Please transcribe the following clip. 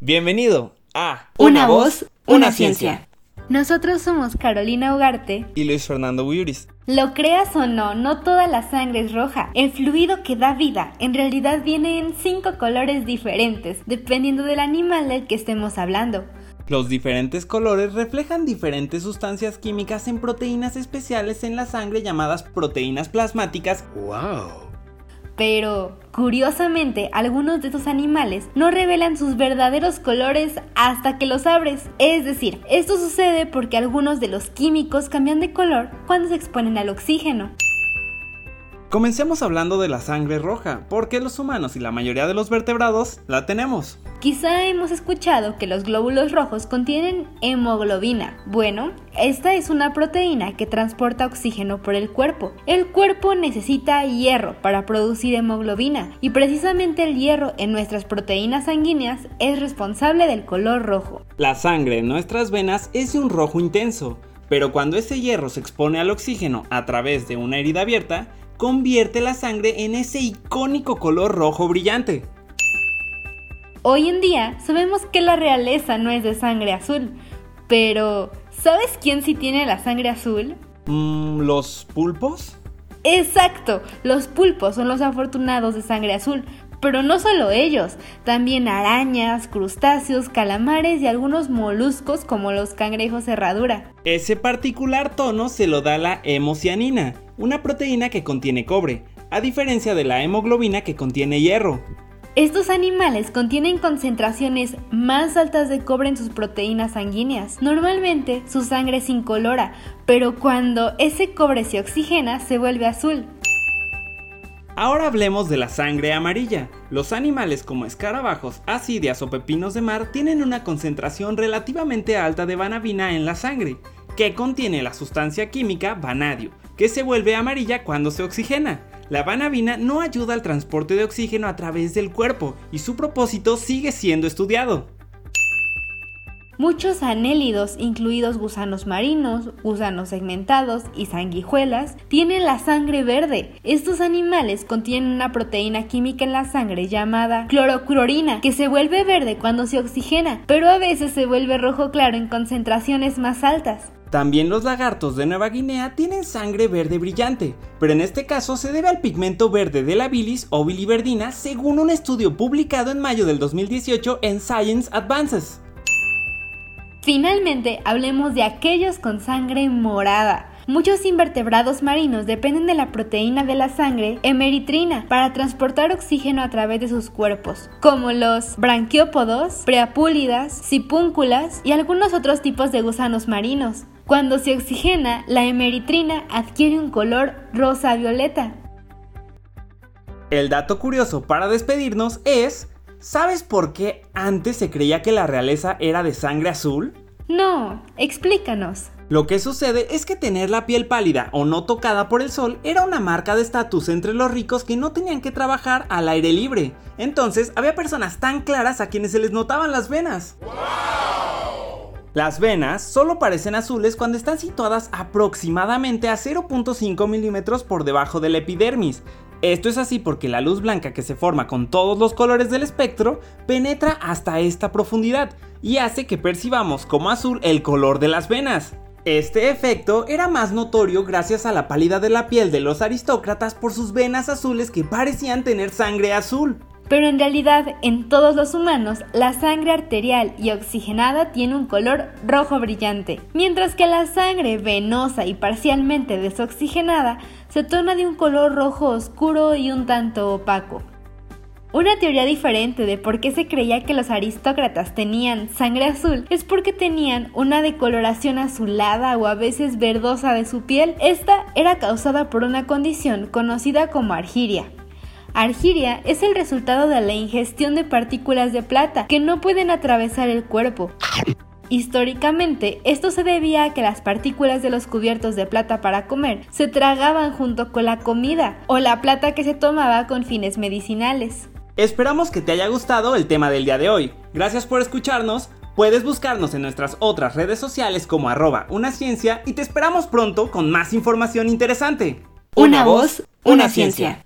Bienvenido a Una, voz, una, ciencia. Nosotros somos Carolina Ugarte. y Luis Fernando Buyuris. Lo creas o no, no toda la sangre es roja. El fluido que da vida en realidad viene en cinco colores diferentes, dependiendo del animal del que estemos hablando. Los diferentes colores reflejan diferentes sustancias químicas en proteínas especiales en la sangre llamadas proteínas plasmáticas. Pero, curiosamente, algunos de estos animales no revelan sus verdaderos colores hasta que los abres. Es decir, esto sucede porque algunos de los químicos cambian de color cuando se exponen al oxígeno. Comencemos hablando de la sangre roja, porque los humanos y la mayoría de los vertebrados la tenemos. Quizá hemos escuchado que los glóbulos rojos contienen hemoglobina. Bueno, esta es una proteína que transporta oxígeno por el cuerpo. El cuerpo necesita hierro para producir hemoglobina y precisamente el hierro en nuestras proteínas sanguíneas es responsable del color rojo. La sangre en nuestras venas es de un rojo intenso, pero cuando ese hierro se expone al oxígeno a través de una herida abierta, convierte la sangre en ese icónico color rojo brillante. Hoy en día sabemos que la realeza no es de sangre azul, pero ¿sabes quién sí tiene la sangre azul? Mm, ¿Los pulpos? Exacto, los pulpos son los afortunados de sangre azul, pero no solo ellos, también arañas, crustáceos, calamares y algunos moluscos como los cangrejos herradura. Ese particular tono se lo da la hemocianina, una proteína que contiene cobre, a diferencia de la hemoglobina que contiene hierro. Estos animales contienen concentraciones más altas de cobre en sus proteínas sanguíneas. Normalmente su sangre es incolora, pero cuando ese cobre se oxigena se vuelve azul. Ahora hablemos de la sangre amarilla. Los animales como escarabajos, asidias o pepinos de mar tienen una concentración relativamente alta de vanadina en la sangre, que contiene la sustancia química vanadio, que se vuelve amarilla cuando se oxigena. La vanadina no ayuda al transporte de oxígeno a través del cuerpo y su propósito sigue siendo estudiado. Muchos anélidos, incluidos gusanos marinos, gusanos segmentados y sanguijuelas, tienen la sangre verde. Estos animales contienen una proteína química en la sangre llamada cloroclorina, que se vuelve verde cuando se oxigena, pero a veces se vuelve rojo claro en concentraciones más altas. También los lagartos de Nueva Guinea tienen sangre verde brillante, pero en este caso se debe al pigmento verde de la bilis o biliverdina según un estudio publicado en mayo del 2018 en Science Advances. Finalmente, hablemos de aquellos con sangre morada. Muchos invertebrados marinos dependen de la proteína de la sangre hemeritrina para transportar oxígeno a través de sus cuerpos, como los branquiópodos, preapúlidas, sipúnculas y algunos otros tipos de gusanos marinos. Cuando se oxigena, la hemeritrina adquiere un color rosa-violeta. El dato curioso para despedirnos es, ¿sabes por qué antes se creía que la realeza era de sangre azul? No, explícanos. Lo que sucede es que tener la piel pálida o no tocada por el sol era una marca de estatus entre los ricos que no tenían que trabajar al aire libre. Entonces había personas tan claras a quienes se les notaban las venas. Las venas solo parecen azules cuando están situadas aproximadamente a 0.5 milímetros por debajo de la epidermis. Esto es así porque la luz blanca que se forma con todos los colores del espectro penetra hasta esta profundidad y hace que percibamos como azul el color de las venas. Este efecto era más notorio gracias a la pálida de la piel de los aristócratas por sus venas azules que parecían tener sangre azul. Pero en realidad, en todos los humanos, la sangre arterial y oxigenada tiene un color rojo brillante, mientras que la sangre venosa y parcialmente desoxigenada se torna de un color rojo oscuro y un tanto opaco. Una teoría diferente de por qué se creía que los aristócratas tenían sangre azul es porque tenían una decoloración azulada o a veces verdosa de su piel. Esta era causada por una condición conocida como argiria. Argiria es el resultado de la ingestión de partículas de plata que no pueden atravesar el cuerpo. Históricamente, esto se debía a que las partículas de los cubiertos de plata para comer se tragaban junto con la comida o la plata que se tomaba con fines medicinales. Esperamos que te haya gustado el tema del día de hoy. Gracias por escucharnos. Puedes buscarnos en nuestras otras redes sociales como arroba una ciencia y te esperamos pronto con más información interesante. Una voz, una ciencia.